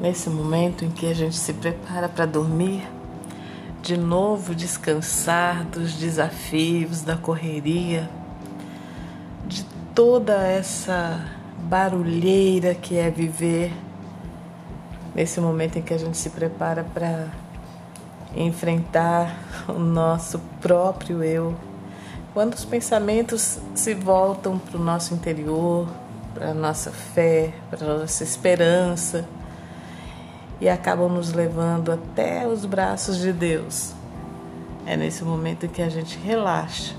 nesse momento em que a gente se prepara para dormir, de novo descansar dos desafios, da correria, de toda essa barulheira que é viver nesse momento em que a gente se prepara para enfrentar o nosso próprio eu. Quando os pensamentos se voltam para o nosso interior, para a nossa fé, para a nossa esperança e acabam nos levando até os braços de Deus. É nesse momento que a gente relaxa,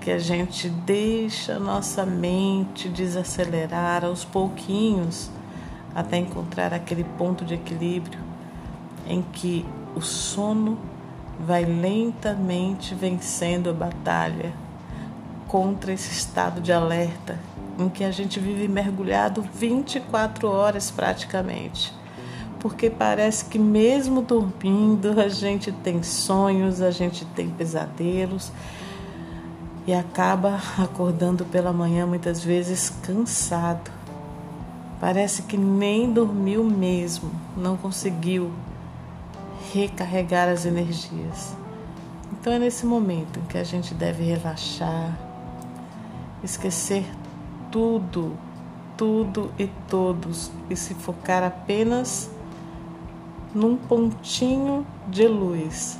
que a gente deixa nossa mente desacelerar aos pouquinhos até encontrar aquele ponto de equilíbrio em que o sono vai lentamente vencendo a batalha contra esse estado de alerta em que a gente vive mergulhado 24 horas praticamente. Porque parece que mesmo dormindo a gente tem sonhos, a gente tem pesadelos e acaba acordando pela manhã muitas vezes cansado. Parece que nem dormiu mesmo, não conseguiu recarregar as energias. Então é nesse momento que a gente deve relaxar, esquecer tudo, tudo e todos e se focar apenas num pontinho de luz,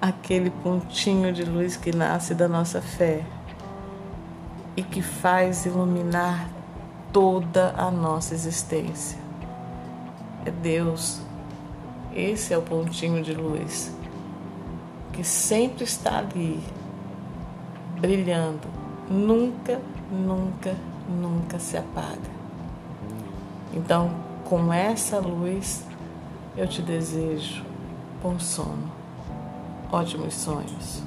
aquele pontinho de luz que nasce da nossa fé e que faz iluminar toda a nossa existência. É Deus, esse é o pontinho de luz que sempre está ali, brilhando, nunca nunca, nunca se apaga. Então, com essa luz, eu te desejo bom sono, ótimos sonhos.